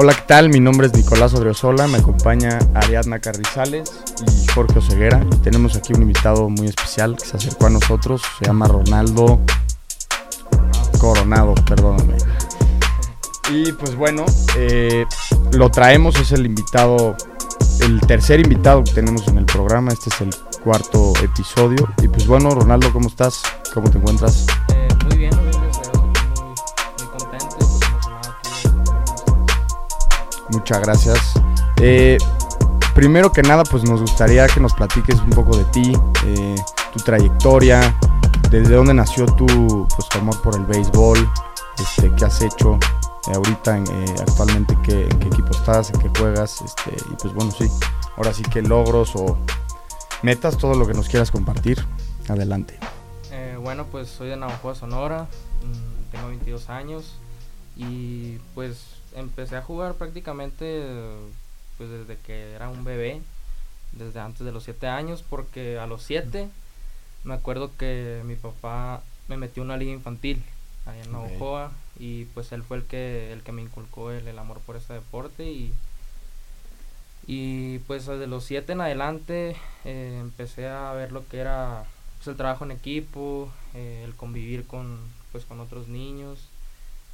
Hola, ¿qué tal? Mi nombre es Nicolás Odriozola, me acompaña Ariadna Carrizales y Jorge Oseguera. Y tenemos aquí un invitado muy especial que se acercó a nosotros, se llama Ronaldo Coronado, perdóname. Y pues bueno, eh, lo traemos, es el invitado, el tercer invitado que tenemos en el programa, este es el cuarto episodio. Y pues bueno, Ronaldo, ¿cómo estás? ¿Cómo te encuentras? Muchas gracias. Eh, primero que nada, pues nos gustaría que nos platiques un poco de ti, eh, tu trayectoria, desde dónde nació tu, pues, tu amor por el béisbol, este, qué has hecho eh, ahorita, en, actualmente, qué, en qué equipo estás, en qué juegas, este, y pues bueno, sí, ahora sí que logros o metas, todo lo que nos quieras compartir. Adelante. Bueno, pues soy de Navajo, Sonora, mm, tengo 22 años y pues empecé a jugar prácticamente pues desde que era un bebé, desde antes de los 7 años, porque a los 7 me acuerdo que mi papá me metió en una liga infantil allá en. Navajoa y pues él fue el que el que me inculcó el, el amor por este deporte y y pues desde los 7 en adelante eh, empecé a ver lo que era pues, el trabajo en equipo, eh, el convivir con pues con otros niños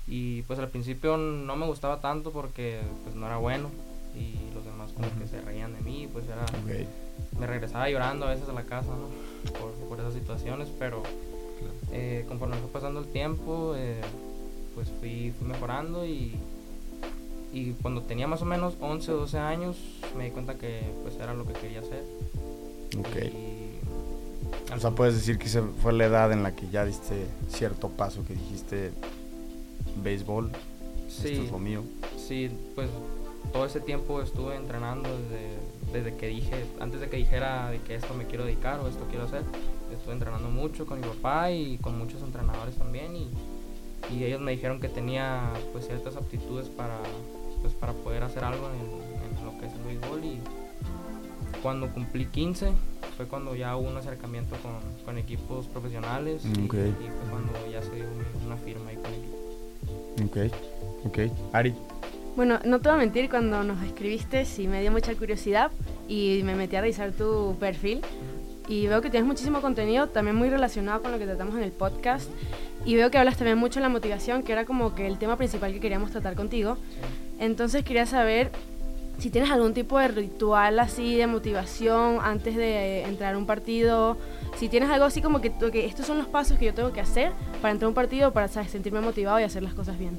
y pues al principio no me gustaba tanto porque pues no era bueno y los demás como que se reían de mí pues era me regresaba llorando a veces a la casa, ¿no? Por, por esas situaciones, pero eh, conforme fue pasando el tiempo, eh, pues fui, fui mejorando y, y cuando tenía más o menos 11 o 12 años me di cuenta que pues era lo que quería hacer. Ok. Y, O sea, puedes decir que fue la edad en la que ya diste cierto paso, que dijiste béisbol, esto sí, es lo mío. sí, pues todo ese tiempo estuve entrenando desde, desde que dije, antes de que dijera de que esto me quiero dedicar o esto quiero hacer, estuve entrenando mucho con mi papá y con muchos entrenadores también y, y ellos me dijeron que tenía pues ciertas aptitudes para, pues, para poder hacer algo en, en lo que es el béisbol y cuando cumplí 15 fue cuando ya hubo un acercamiento con, con equipos profesionales y, fue cuando ya se dio una firma ahí con equipos. Ok, ok. Ari, Bueno, no te voy a mentir, cuando nos escribiste sí me dio mucha curiosidad y me metí a revisar tu perfil y veo que tienes muchísimo contenido también muy relacionado con lo que tratamos en el podcast y veo que hablas también mucho de la motivación, que era como que el tema principal que queríamos tratar contigo. Entonces quería saber si tienes algún tipo de ritual así de motivación antes de entrar a un partido, si tienes algo así como que, estos son los pasos que yo tengo que hacer para entrar a un partido, para ¿sabes? sentirme motivado y hacer las cosas bien.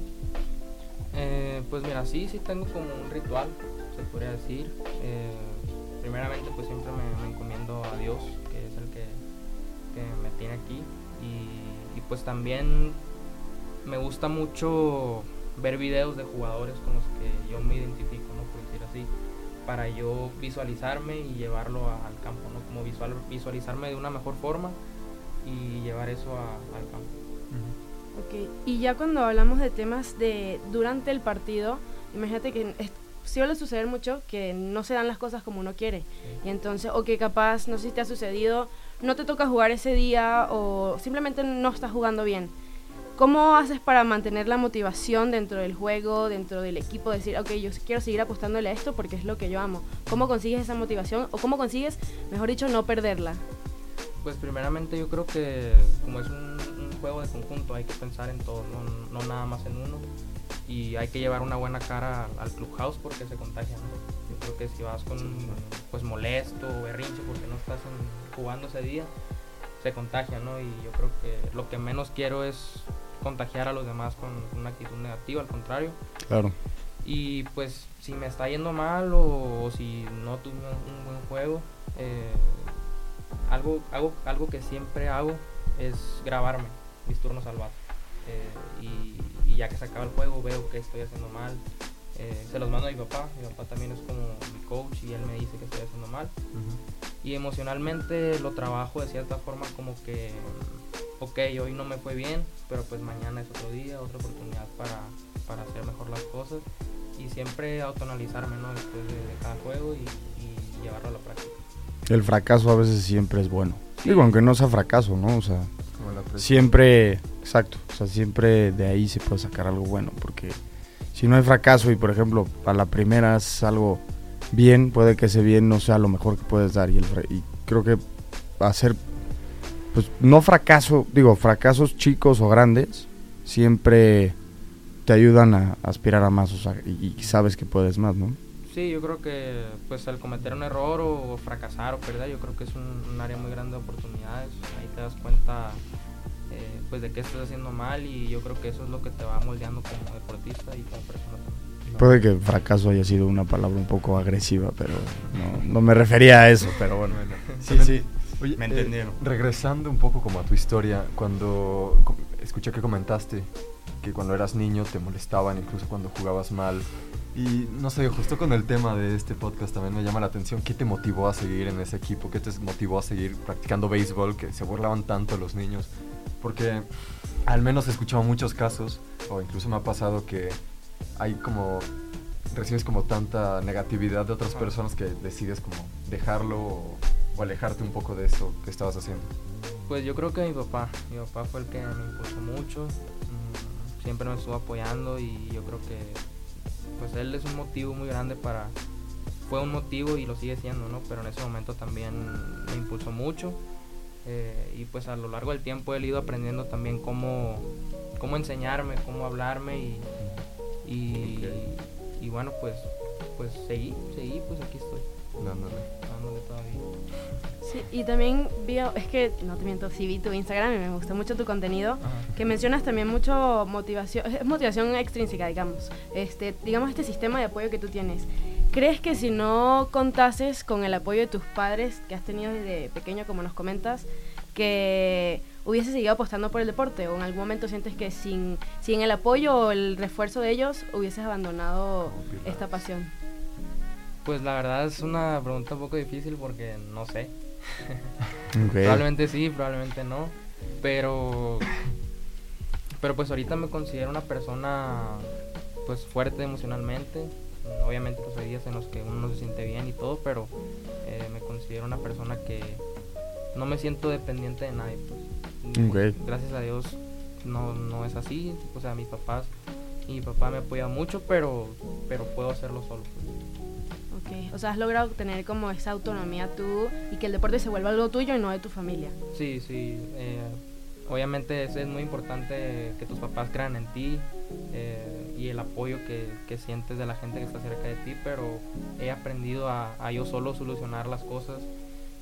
Eh, pues mira, sí, sí tengo como un ritual, se podría decir. Eh, primeramente, pues siempre me, me encomiendo a Dios, que es el que, que me tiene aquí. Y, y, pues también me gusta mucho ver videos de jugadores con los que yo me identifico, ¿no? Por decir así, para yo visualizarme y llevarlo a- al campo, ¿no? Como visual, visualizarme de una mejor forma y llevar eso a- al campo. Ok, y ya cuando hablamos de temas de durante el partido, imagínate que es- suele suceder mucho que no se dan las cosas como uno quiere. Y entonces, o que capaz, no sé si te ha sucedido, no te toca jugar ese día o simplemente no estás jugando bien. ¿Cómo haces para mantener la motivación dentro del juego, dentro del equipo? Decir, ok, yo quiero seguir apostándole a esto porque es lo que yo amo. ¿Cómo consigues esa motivación o cómo consigues, mejor dicho, no perderla? Pues primeramente yo creo que como es un, un juego de conjunto hay que pensar en todo, no, no nada más en uno. Y hay que llevar una buena cara al clubhouse porque se contagia. ¿no? Yo creo que si vas con pues molesto o berrinche porque no estás en- jugando ese día, se contagia, ¿no? Y yo creo que lo que menos quiero es contagiar a los demás con una actitud negativa, al contrario. claro. Y pues si me está yendo mal o, o si no tuve un, un buen juego, eh, algo, algo, algo que siempre hago es grabarme mis turnos al bate. Eh, y, y ya que se acaba el juego veo que estoy haciendo mal. eh, se los mando a mi papá, mi papá también es como mi coach y él me dice que estoy haciendo mal. Y emocionalmente lo trabajo de cierta forma como que, ok, hoy no me fue bien, pero pues mañana es otro día, otra oportunidad para, para hacer mejor las cosas. Y siempre autoanalizarme, ¿no? Después de, de cada juego y, y llevarlo a la práctica. El fracaso a veces siempre es bueno. Sí. Digo, aunque no sea fracaso, ¿no? O sea, Como la presión. siempre, exacto, o sea, siempre de ahí se puede sacar algo bueno, porque si no hay fracaso y por ejemplo a la primera es algo bien, puede que ese bien no sea lo mejor que puedes dar y, el, y creo que hacer pues no fracaso, digo, fracasos chicos o grandes, siempre te ayudan a aspirar a más y, sabes que puedes más, ¿no? Sí, yo creo que pues al cometer un error o, fracasar o perder, yo creo que es un, área muy grande de oportunidades. Ahí te das cuenta eh, pues de qué estás haciendo mal y yo creo que eso es lo que te va moldeando como deportista y como persona también. Puede que fracaso haya sido una palabra un poco agresiva, pero no, no me refería a eso, pero bueno. sí, sí. Oye, me entendieron. Eh, regresando un poco como a tu historia, cuando escuché que comentaste que cuando eras niño te molestaban incluso cuando jugabas mal. Y no sé, justo con el tema de este podcast también me llama la atención, ¿qué te motivó a seguir en ese equipo? ¿Qué te motivó a seguir practicando béisbol? Que se burlaban tanto los niños. Porque al menos he escuchado muchos casos, o incluso me ha pasado que hay como, recibes como tanta negatividad de otras personas que decides como dejarlo o o alejarte un poco de eso que estabas haciendo? Pues yo creo que mi papá, mi papá fue el que me impulsó mucho, mm, siempre me estuvo apoyando y yo creo que pues él es un motivo muy grande para, fue un motivo y lo sigue siendo, ¿no? Pero en ese momento también me impulsó mucho eh, y pues a lo largo del tiempo he ido aprendiendo también cómo, cómo enseñarme, cómo hablarme y, y, bueno, pues, pues seguí, seguí, pues aquí estoy. Dándole. Dándole todavía. Sí, y también vi, es que, no te miento, sí vi tu Instagram y me gustó mucho tu contenido, que mencionas también mucho motivación, es motivación extrínseca, digamos, este, digamos este sistema de apoyo que tú tienes. ¿Crees que si no contases con el apoyo de tus padres que has tenido desde pequeño, como nos comentas, que hubiese seguido apostando por el deporte o en algún momento sientes que sin, sin el apoyo o el refuerzo de ellos hubieses abandonado esta pasión? Pues la verdad es una pregunta un poco difícil porque no sé. probablemente sí, probablemente no. Pero. Pero pues ahorita me considero una persona pues fuerte emocionalmente. Obviamente pues hay días en los que uno no se siente bien y todo, pero eh, me considero una persona que no me siento dependiente de nadie. Pues. Gracias a Dios no, no es así. O sea, mis papás y mi papá me apoya mucho, pero, pero puedo hacerlo solo. Pues. O sea, has logrado tener como esa autonomía tú y que el deporte se vuelva algo tuyo y no de tu familia. Sí, sí. Eh, obviamente es, es, muy importante que tus papás crean en ti eh, y el apoyo que, sientes de la gente que está cerca de ti, pero he aprendido a, yo solo solucionar las cosas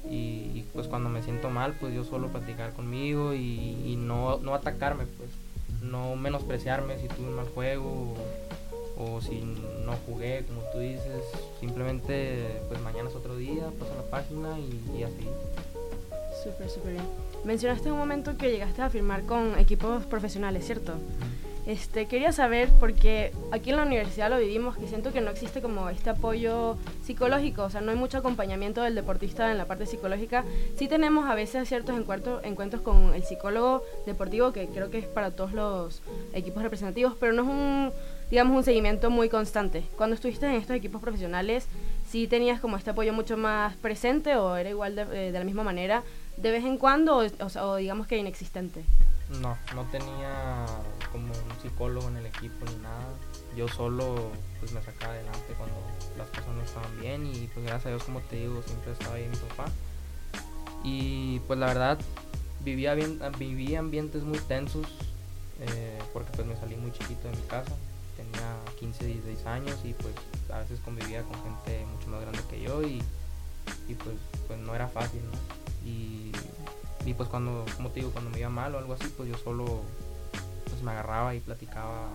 y, pues cuando me siento mal, pues yo solo platicar conmigo y, y no, no atacarme, pues no menospreciarme si tuve un mal juego o si no jugué, como tú dices, simplemente pues mañana es otro día, paso la página y, así. Súper, súper bien. Mencionaste un momento que llegaste a firmar con equipos profesionales, ¿cierto? Este, quería saber, porque aquí en la universidad lo vivimos, que siento que no existe como este apoyo psicológico, o sea, no hay mucho acompañamiento del deportista en la parte psicológica. Sí tenemos a veces ciertos encuentros, encuentros con el psicólogo deportivo, que creo que es para todos los equipos representativos, pero no es un digamos, un seguimiento muy constante. Cuando estuviste en estos equipos profesionales, ¿sí tenías como este apoyo mucho más presente o era igual de, eh, la misma manera de vez en cuando o, digamos que inexistente? No, no tenía como un psicólogo en el equipo ni nada. Yo solo pues me sacaba adelante cuando las cosas no estaban bien y pues gracias a Dios como te digo siempre estaba ahí mi papá. Y pues la verdad vivía, bien, vivía ambientes muy tensos eh, porque pues me salí muy chiquito de mi casa tenía 15, 16 años y pues a veces convivía con gente mucho más grande que yo y, pues, pues no era fácil, Y, pues cuando, como te digo, cuando me iba mal o algo así, pues yo solo pues me agarraba y platicaba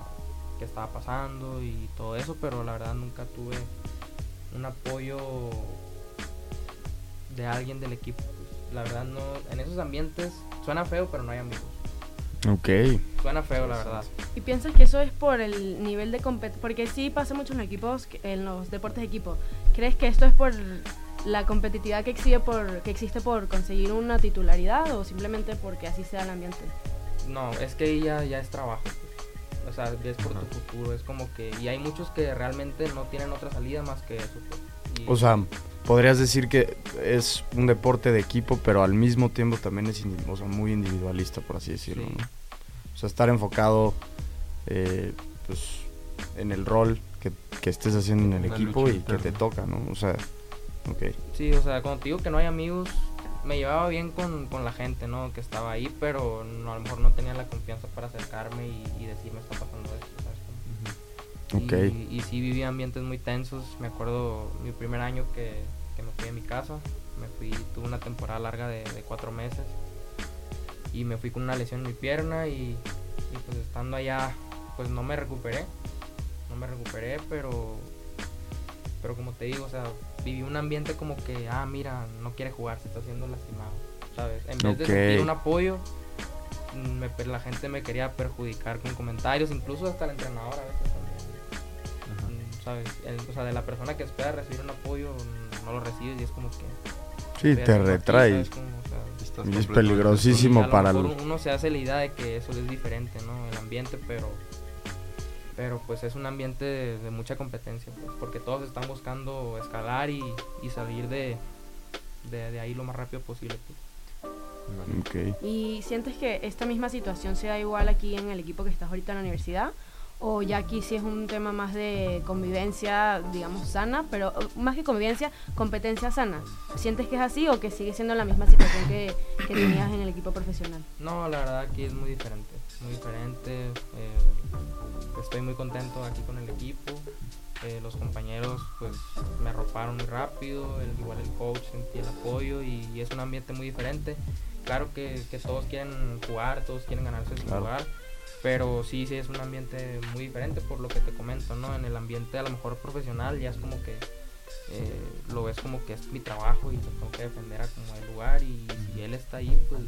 qué estaba pasando y todo eso, pero la verdad nunca tuve un apoyo de alguien del equipo. Pues, la verdad no, en esos ambientes suena feo, pero no hay amigos. Ok. Suena feo, la verdad. ¿Y piensas que eso es por el nivel de competencia? Porque sí pasa mucho en los equipos, en los deportes de equipo. ¿Crees que esto es por la competitividad que existe por, que existe por conseguir una titularidad o simplemente porque así sea el ambiente? No, es que ya, ya es trabajo. O sea, es por tu futuro. Es como que. Y hay muchos que realmente no tienen otra salida más que eso. Pues. O sea, podrías decir que es un deporte de equipo, pero al mismo tiempo también es muy individualista, por así decirlo. ¿no? O sea, estar enfocado eh, pues, en el rol que, que estés haciendo en el equipo y que te toca, ¿no? O sea, ok. Sí, o sea, cuando te digo que no hay amigos, me llevaba bien con, con la gente, ¿no? Que estaba ahí, pero no, a lo mejor no tenía la confianza para acercarme y, y decirme está pasando esto, ¿sabes? Ok. Y, y sí viví ambientes muy tensos. Me acuerdo mi primer año que, que me fui de mi casa. Me fui, tuve una temporada larga de, de cuatro meses. Y me fui con una lesión en mi pierna y, y pues estando allá, pues no me recuperé. No me recuperé, pero pero como te digo, o sea, viví un ambiente como que, ah, mira, no quiere jugar, se está haciendo lastimado, ¿sabes? En vez de Ok. sentir un apoyo, me- la gente me quería perjudicar con comentarios, incluso hasta el entrenador a veces también. Mm, ¿Sabes? El- o sea, de la persona que espera recibir un apoyo, no lo recibes y es como que... Sí, te haciendo aquí, retrae. ¿sabes? Como, o sea, Estás Y es peligrosísimo y a lo para el- uno se hace la idea de que eso es diferente, ¿no? El ambiente, pero pero pues es un ambiente de, de mucha competencia, pues, porque todos están buscando escalar y, y salir de, de, de ahí lo más rápido posible. pues. Vale. Ok. ¿Y sientes que esta misma situación sea igual aquí en el equipo que estás ahorita en la universidad? ¿O ya aquí sí es un tema más de convivencia, digamos, sana, pero más que convivencia, competencia sana? ¿Sientes que es así o que sigue siendo la misma situación que, que tenías en el equipo profesional? No, la verdad aquí es muy diferente, muy diferente. eh, estoy muy contento aquí con el equipo. eh, los compañeros pues me arroparon muy rápido, el- igual el coach sentí el apoyo y, y es un ambiente muy diferente. Claro que, que todos quieren jugar, todos quieren ganarse su Claro. lugar, pero sí, sí es un ambiente muy diferente por lo que te comento, ¿no? En el ambiente a lo mejor profesional ya es como que eh, lo ves como que es mi trabajo y lo tengo que defender a como el lugar y si él está ahí pues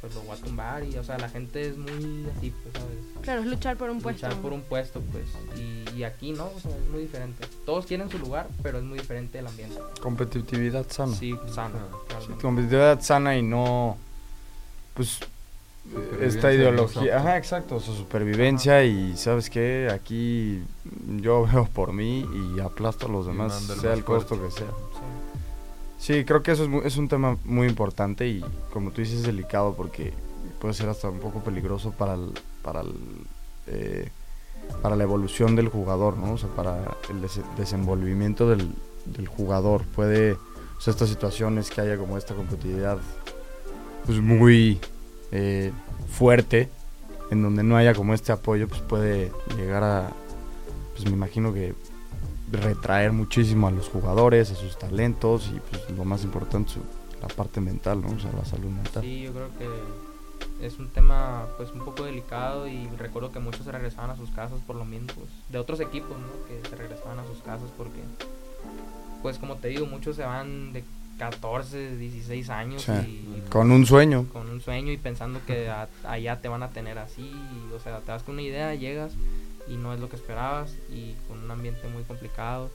pues lo voy a tumbar y o sea la gente es muy así pues sabes Claro, es luchar por un puesto. luchar por un puesto pues y, y aquí no o sea es muy diferente todos quieren su lugar pero es muy diferente el ambiente Competitividad sana. sí realmente. competitividad sana y no. Pues. Esta de ideología. Ajá, exacto. Su supervivencia y, ¿sabes qué? Aquí yo veo por mí y aplasto a los demás, sea el costo fuerte. que sea. Sí. Sí, creo que eso es, mu- es un tema muy importante y, como tú dices, delicado porque puede ser hasta un poco peligroso para el, para el, eh, para la evolución del jugador, ¿no? O sea, para el des- desenvolvimiento del, del jugador. Puede, o sea, estas situaciones que haya como esta competitividad, pues muy eh, fuerte, en donde no haya como este apoyo, pues puede llegar a, pues me imagino que retraer muchísimo a los jugadores, a sus talentos y pues lo más importante, su- la parte mental, ¿no? O sea, la salud mental. Sí, yo creo que es un tema pues un poco delicado y recuerdo que muchos se regresaban a sus casas por lo mismo, pues, de otros equipos, ¿no? Que se regresaban a sus casas porque, pues como te digo, muchos se van de 14, 16 años Sí. y Con un sueño. con un sueño y pensando que a- allá te van a tener así, y, o sea, te das con una idea, llegas y no es lo que esperabas y con un ambiente muy complicado,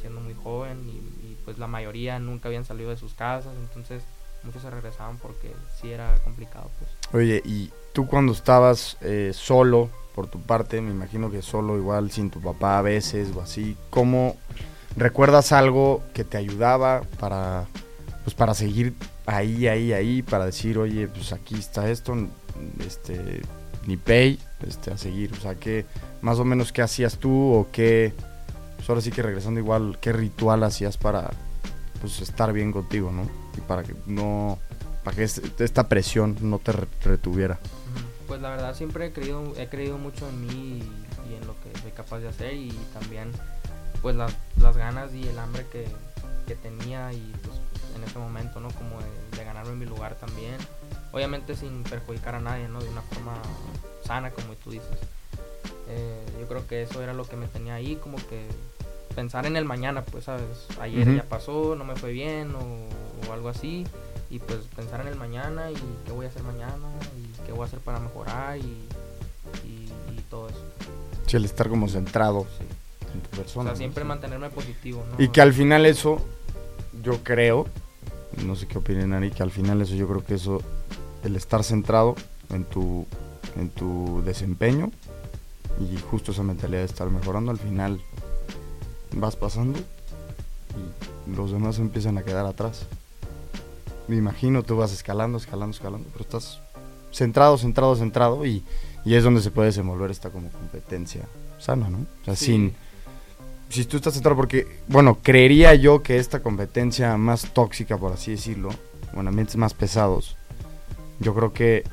siendo muy joven y, y, pues la mayoría nunca habían salido de sus casas, entonces muchos se regresaban porque sí era complicado, pues. Oye, y tú cuando estabas eh, solo, por tu parte, me imagino que solo igual, sin tu papá a veces o así, ¿cómo recuerdas algo que te ayudaba para, pues para seguir ahí, ahí, ahí, para decir, oye, pues aquí está esto, este, ni pay, este, a seguir, o sea, que más o menos qué hacías tú o qué, pues ahora sí que regresando igual, qué ritual hacías para, pues estar bien contigo, ¿no? Y para que no, para que es- esta presión no te re- retuviera. Pues la verdad siempre he creído, he creído mucho en mí y, y en lo que soy capaz de hacer y también pues las, las ganas y el hambre que, que tenía y pues en ese momento, ¿no? Como de, de ganarme mi lugar también. Obviamente sin perjudicar a nadie, ¿no? De una forma sana, como tú dices. Eh, yo creo que eso era lo que me tenía ahí, como que pensar en el mañana, pues, ¿sabes? Ayer ya pasó, no me fue bien o, o algo así. Y pues pensar en el mañana y qué voy a hacer mañana y qué voy a hacer para mejorar y, y, y todo eso. Sí, el estar como centrado Sí. En tu O persona. sea, siempre mantenerme positivo, ¿no? Y que al final eso, yo creo, no sé qué opinen Ari, que al final eso yo creo que eso, el estar centrado en tu, en tu desempeño y justo esa mentalidad de estar mejorando, al final vas pasando y los demás empiezan a quedar atrás. Me imagino, tú vas escalando, escalando, escalando, pero estás centrado, centrado, centrado y, y es donde se puede desenvolver esta como competencia sana, ¿no? O sea, sin... Si tú estás centrado, porque, bueno, creería yo que esta competencia más tóxica, por así decirlo, o en ambientes más pesados, yo creo que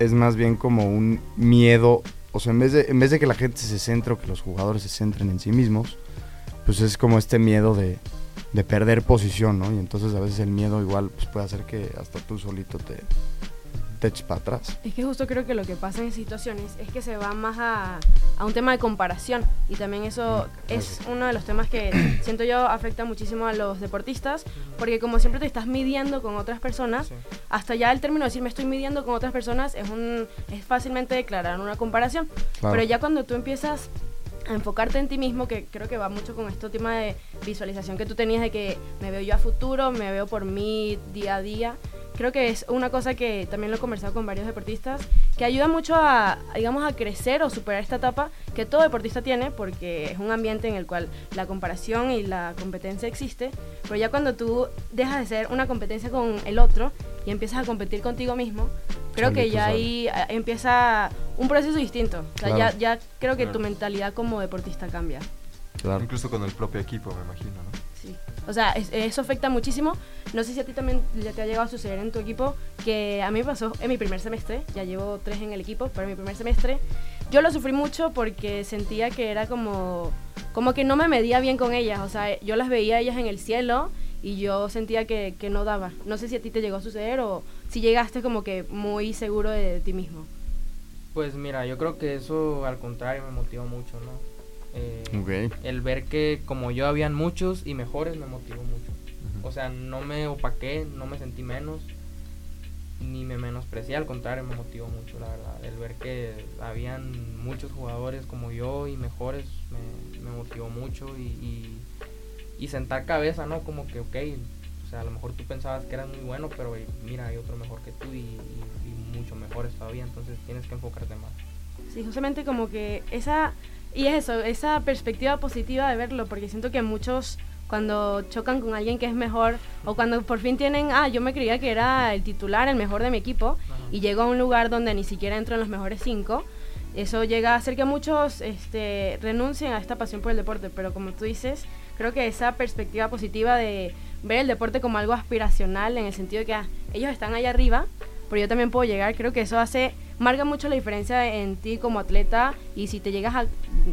es más bien como un miedo, o sea, en vez de, en vez de que la gente se centre o que los jugadores se centren en sí mismos, pues es como este miedo de, de perder posición, ¿no? Y entonces a veces el miedo igual pues puede hacer que hasta tú solito te, para atrás. Es que justo creo que lo que pasa en situaciones es que se va más a, a un tema de comparación. Y también eso mm, es uno de los temas que siento yo afecta muchísimo a los deportistas porque como siempre te estás midiendo con otras personas, hasta ya el término de decir me estoy midiendo con otras personas es, un, es fácilmente declarar una comparación, pero ya cuando tú empiezas a enfocarte en ti mismo, que creo que va mucho con este tema de visualización que tú tenías de que me veo yo a futuro, me veo por mí día a día creo que es una cosa que también lo he conversado con varios deportistas, que ayuda mucho a, digamos, a crecer o superar esta etapa que todo deportista tiene, porque es un ambiente en el cual la comparación y la competencia existe, pero ya cuando tú dejas de ser una competencia con el otro y empiezas a competir contigo mismo, creo que ya ahí empieza un proceso distinto. O sea, ya, ya creo que tu mentalidad como deportista cambia. Claro. Incluso con el propio equipo, me imagino, ¿no? O sea, eso afecta muchísimo. No sé si a ti también ya te ha llegado a suceder en tu equipo, que a mí me pasó en mi primer semestre, ya llevo tres en el equipo, pero en mi primer semestre yo lo sufrí mucho porque sentía que era como, como que no me medía bien con ellas. O sea, yo las veía ellas en el cielo y yo sentía que, que no daba. No sé si a ti te llegó a suceder o si llegaste como que muy seguro de ti mismo. Pues mira, yo creo que eso al contrario me motivó mucho, ¿no? Eh, el ver que como yo habían muchos y mejores me motivó mucho. O sea, no me opaqué, no me sentí menos, ni me menosprecié, al contrario, me motivó mucho, la verdad. El ver que habían muchos jugadores como yo y mejores me, motivó mucho y, y, sentar cabeza, ¿no? Como que, ok, o sea, a lo mejor tú pensabas que eras muy bueno, pero mira, hay otro mejor que tú y, y mucho mejores todavía, entonces tienes que enfocarte más. Sí, justamente como que esa y es eso, esa perspectiva positiva de verlo, porque siento que muchos cuando chocan con alguien que es mejor o cuando por fin tienen, ah, yo me creía que era el titular, el mejor de mi equipo y llego a un lugar donde ni siquiera entro en los mejores cinco, eso llega a hacer que muchos este, renuncien a esta pasión por el deporte, pero como tú dices, creo que esa perspectiva positiva de ver el deporte como algo aspiracional en el sentido de que ah, ellos están allá arriba, pero yo también puedo llegar, creo que eso hace marca mucho la diferencia en ti como atleta y si te llegas a,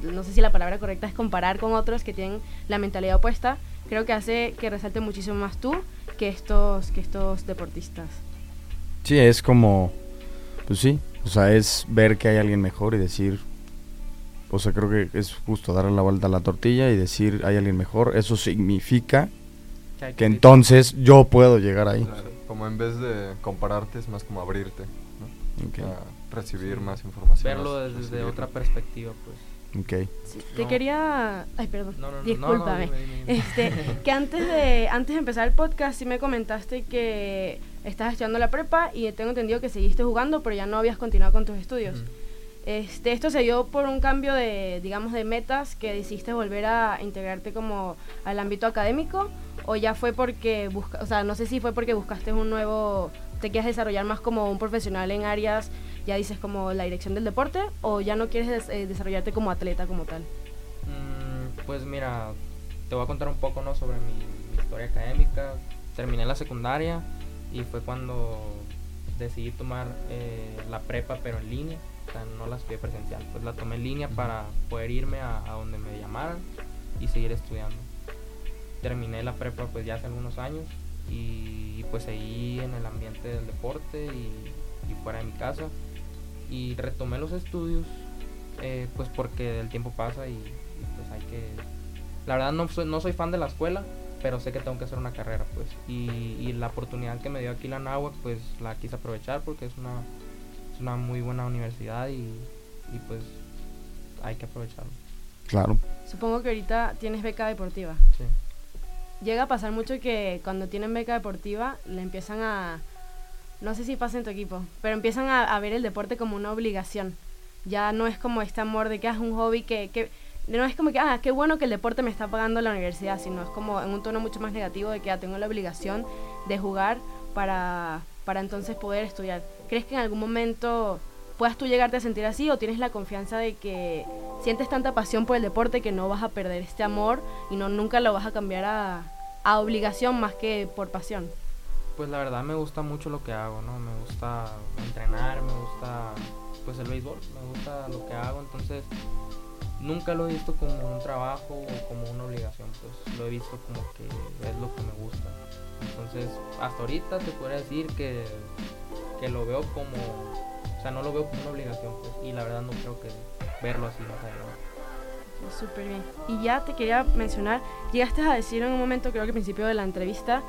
no sé si la palabra correcta es comparar con otros que tienen la mentalidad opuesta, creo que hace que resalte muchísimo más tú que estos, que estos deportistas. Sí, es como, pues sí, o sea, es ver que hay alguien mejor y decir, o sea, creo que es justo darle la vuelta a la tortilla y decir, hay alguien mejor, eso significa que, entonces yo puedo llegar ahí. como en vez de compararte es más como abrirte recibir más información. Verlo desde otra perspectiva, pues. Ok. te quería... Ay, perdón. Discúlpame. este, que antes de, antes de empezar el podcast sí me comentaste que estabas estudiando la prepa y tengo entendido que seguiste jugando, pero ya no habías continuado con tus estudios. Este, esto se dio por un cambio de, digamos, de metas que decidiste volver a integrarte como al ámbito académico o ya fue porque busca, o sea, no sé si fue porque buscaste un nuevo te quieres desarrollar más como un profesional en áreas, ya dices como la dirección del deporte, o ya no quieres eh, desarrollarte como atleta como tal? Mm, pues mira, te voy a contar un poco ¿no? sobre mi, historia académica. Terminé la secundaria y fue cuando decidí tomar eh, la prepa pero en línea, o sea, no la estudié presencial, pues la tomé en línea para poder irme a, donde me llamaran y seguir estudiando. Terminé la prepa pues ya hace algunos años y pues seguí en el ambiente del deporte y, fuera de mi casa. Y retomé los estudios eh, pues porque el tiempo pasa y, pues hay que la verdad no soy, no soy fan de la escuela pero sé que tengo que hacer una carrera pues. Y, la oportunidad que me dio aquí la NAWAC pues la quise aprovechar porque es una, es una muy buena universidad y, y pues hay que aprovecharlo. Claro. Supongo que ahorita tienes beca deportiva. Sí llega a pasar mucho que cuando tienen beca deportiva le empiezan a, no sé si pasa en tu equipo, pero empiezan a, ver el deporte como una obligación. Ya no es como este amor de que es un hobby que, que no es como que, ah, qué bueno que el deporte me está pagando la universidad, sino es como en un tono mucho más negativo de que ya ah, tengo la obligación de jugar para, para entonces poder estudiar. ¿crees que en algún momento puedas tú llegarte a sentir así o tienes la confianza de que sientes tanta pasión por el deporte que no vas a perder este amor y no nunca lo vas a cambiar a, a obligación más que por pasión? Pues la verdad me gusta mucho lo que hago, ¿no? Me gusta entrenar, me gusta pues el béisbol, me gusta lo que hago, entonces nunca lo he visto como un trabajo o como una obligación, pues lo he visto como que es lo que me gusta. Entonces, hasta ahorita te puedo decir que, que lo veo como, o sea, no lo veo como una obligación, pues, y la verdad no creo que verlo así más adelante. Súper bien. Y ya te quería mencionar, llegaste a decir en un momento, creo que al principio de la entrevista,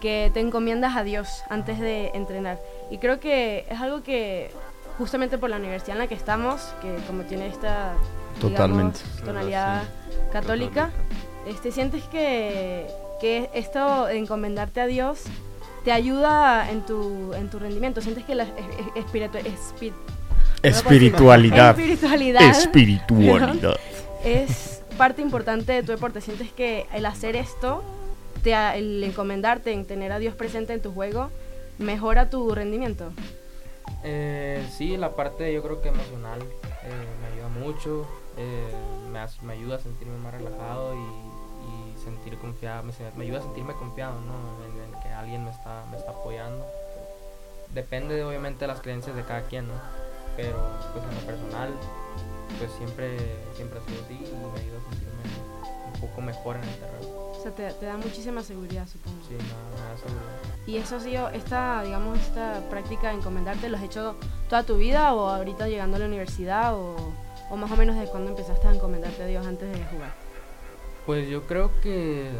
que te encomiendas a Dios antes de entrenar. Y creo que es algo que justamente por la universidad en la que estamos, que como tiene esta Totalmente. tonalidad católica, este, sientes que, que esto de encomendarte a Dios te ayuda en tu, en tu rendimiento, sientes que la espiritualidad, espiritualidad, espiritualidad. es parte importante de tu deporte, sientes que el hacer esto, te, el encomendarte, en tener a Dios presente en tu juego, mejora tu rendimiento. Eh, sí, la parte yo creo que emocional eh, me ayuda mucho, eh, me, me, ayuda a sentirme más relajado y sentir confiado, me, me, ayuda a sentirme confiado, ¿no? En, en, que alguien me está, me está apoyando. Depende obviamente de las creencias de cada quien, ¿no? Pero pues en lo personal, pues siempre, siempre ha sido así y me ayuda a sentirme un poco mejor en el terreno. O sea, te, te, da muchísima seguridad, supongo. Sí, me da seguridad. ¿Y eso ha sido, esta, digamos, esta práctica de encomendarte, lo has hecho toda tu vida o ahorita llegando a la universidad o, o más o menos desde cuando empezaste a encomendarte a Dios antes de jugar? Pues yo creo que,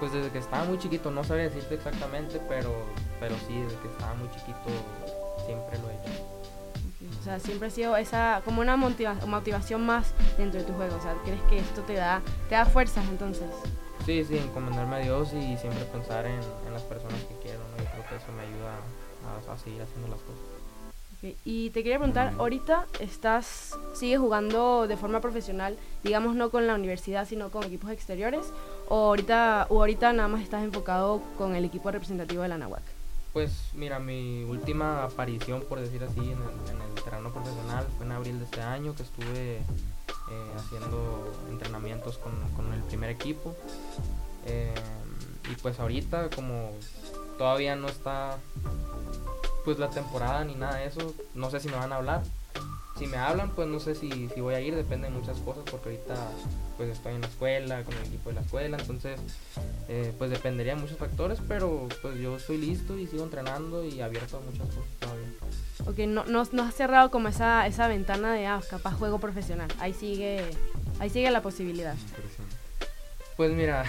pues desde que estaba muy chiquito, no sabría decirte exactamente, pero, pero sí, desde que estaba muy chiquito siempre lo he hecho. O sea, siempre ha sido esa como una motiva motivación más dentro de tu juego. O sea, ¿crees que esto te da, te da fuerzas entonces? Sí, sí, encomendarme a Dios y siempre pensar en, en las personas que quiero, ¿no? Yo creo que eso me ayuda a, a seguir haciendo las cosas. Okay. Y te quería preguntar, ahorita estás, sigues jugando de forma profesional, digamos no con la universidad, sino con equipos exteriores, o ahorita, o ahorita nada más estás enfocado con el equipo representativo de la NAWAC? Pues mira, mi última aparición, por decir así, en el, en el terreno profesional fue en abril de este año, que estuve eh, haciendo entrenamientos con, con, el primer equipo. Eh, y pues ahorita, como todavía no está pues la temporada ni nada de eso, no sé si me van a hablar. Si me hablan, pues no sé si, si voy a ir, depende de muchas cosas, porque ahorita pues estoy en la escuela, con el equipo de la escuela, entonces eh, pues dependería de muchos factores, pero pues yo estoy listo y sigo entrenando y abierto a muchas cosas todavía. Ok, no, no, no has cerrado como esa, esa ventana de, ah, capaz juego profesional, ahí sigue, ahí sigue la posibilidad. Pues mira,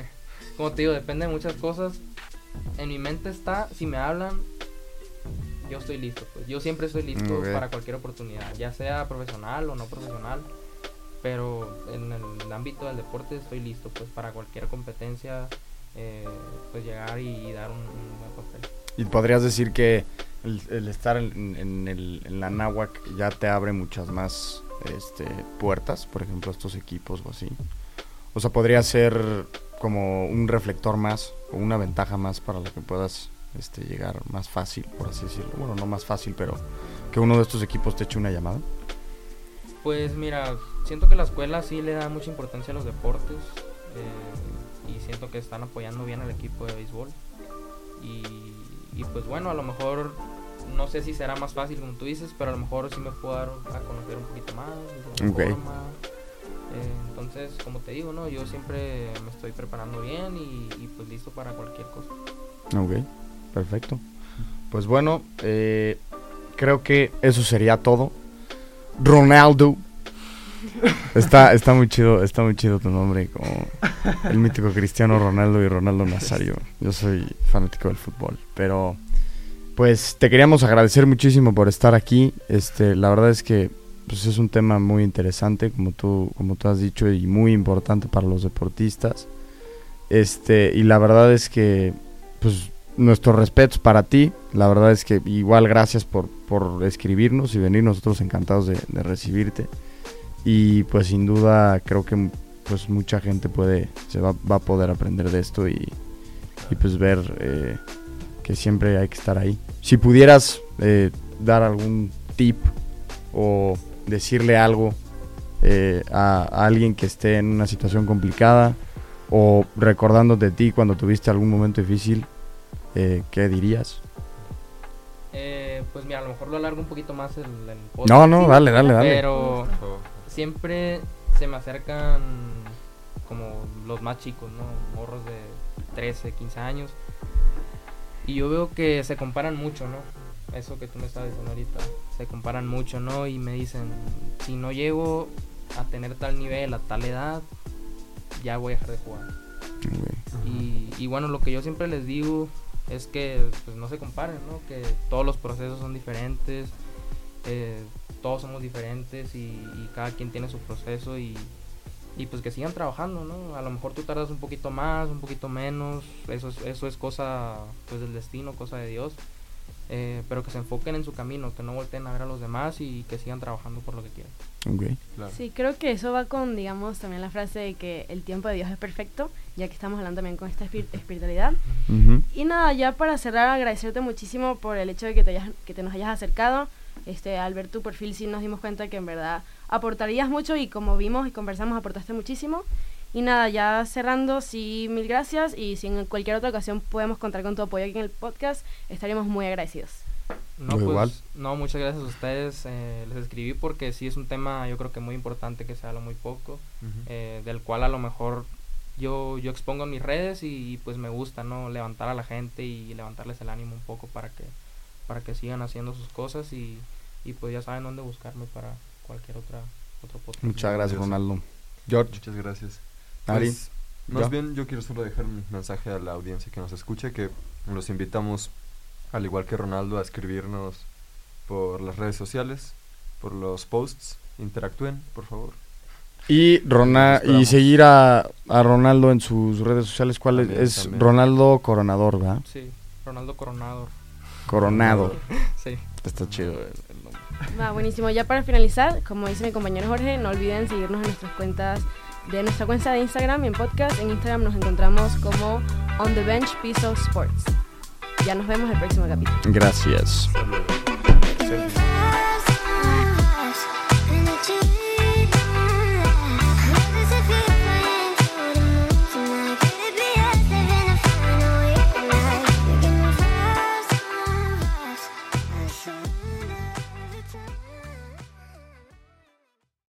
como te digo, depende de muchas cosas. En mi mente está, si me hablan, yo estoy listo. Pues yo siempre estoy listo okay. para cualquier oportunidad, ya sea profesional o no profesional. Pero en el ámbito del deporte estoy listo pues para cualquier competencia, eh, pues llegar y, y dar un, un, buen papel. Y podrías decir que el, el estar en, en, el, en, la náhuac ya te abre muchas más este, puertas, por ejemplo, estos equipos o así. O sea, podría ser como un reflector más o una ventaja más para la que puedas este, llegar más fácil, por así decirlo. Bueno, no más fácil, pero que uno de estos equipos te eche una llamada. Pues mira, siento que la escuela sí le da mucha importancia a los deportes eh, y siento que están apoyando bien al equipo de béisbol. Y, y, pues bueno, a lo mejor no sé si será más fácil como tú dices, pero a lo mejor sí me puedo dar a conocer un poquito más. Okay. Forma. Eh, entonces, como te digo, ¿no? yo siempre me estoy preparando bien y, y pues listo para cualquier cosa. Ok. Perfecto. Pues bueno, eh, creo que eso sería todo. Ronaldo. Está, está muy chido, está muy chido tu nombre, como el mítico Cristiano Ronaldo y Ronaldo Nazario. Yo soy fanático del fútbol, pero pues te queríamos agradecer muchísimo por estar aquí. Este, la verdad es que pues es un tema muy interesante, como tú, como tú has dicho, y muy importante para los deportistas. Este, y la verdad es que pues nuestros respetos para ti. La verdad es que igual gracias por, por escribirnos y venir. Nosotros encantados de, de, recibirte. Y pues sin duda creo que pues mucha gente puede, se va, va a poder aprender de esto y, y pues ver eh, que siempre hay que estar ahí. Si pudieras eh, dar algún tip o decirle algo eh, a, alguien que esté en una situación complicada o recordándote de ti cuando tuviste algún momento difícil, eh, ¿qué dirías? pues mira, a lo mejor lo alargo un poquito más el, el podcast. No, no, dale, dale, dale. Pero siempre se me acercan como los más chicos, ¿no? Morros de 13, 15 años. Y yo veo que se comparan mucho, ¿no? Eso que tú me estabas diciendo ahorita. Se comparan mucho, ¿no? Y me dicen, si no llego a tener tal nivel, a tal edad, ya voy a dejar de jugar. Y, y, bueno, lo que yo siempre les digo es que pues, no se comparen, ¿no? Que todos los procesos son diferentes, eh, todos somos diferentes y, cada quien tiene su proceso y, y, pues que sigan trabajando, ¿no? A lo mejor tú tardas un poquito más, un poquito menos, eso es, eso es cosa pues del destino, cosa de Dios. Eh, pero que se enfoquen en su camino, que no volteen a ver a los demás y que sigan trabajando por lo que quieren. Okay. Sí, creo que eso va con, digamos, también la frase de que el tiempo de Dios es perfecto, ya que estamos hablando también con esta espiritualidad. Y nada, ya para cerrar, agradecerte muchísimo por el hecho de que te, que te nos hayas acercado. Este, al ver tu perfil sí nos dimos cuenta que en verdad aportarías mucho y como vimos y conversamos aportaste muchísimo. Y nada, ya cerrando, sí, mil gracias y si en cualquier otra ocasión podemos contar con tu apoyo aquí en el podcast, estaríamos muy agradecidos. No, pues, no, muchas gracias a ustedes. Eh, les escribí porque sí es un tema, yo creo que muy importante que se habla muy poco, eh, del cual a lo mejor yo, yo expongo en mis redes y, pues me gusta, ¿no? Levantar a la gente y levantarles el ánimo un poco para que, para que sigan haciendo sus cosas y, y pues ya saben dónde buscarme para cualquier otra otro podcast. Muchas gracias, Ronaldo. George. Muchas gracias. Pues, más bien yo quiero solo dejar un mensaje a la audiencia que nos escuche, que los invitamos, al igual que Ronaldo, a escribirnos por las redes sociales, por los posts, interactúen, por favor. Y, y seguir a, a, Ronaldo en sus redes sociales, ¿cuál es? Es Ronaldo Coronador, ¿verdad? Sí, Ronaldo Coronador. Coronado. sí. Está chido el nombre. Va, buenísimo. Ya para finalizar, como dice mi compañero Jorge, no olviden seguirnos en nuestras cuentas de nuestra cuenta de Instagram y en podcast. En Instagram nos encontramos como On the Bench Piece of Sports. Ya nos vemos el próximo capítulo. Gracias.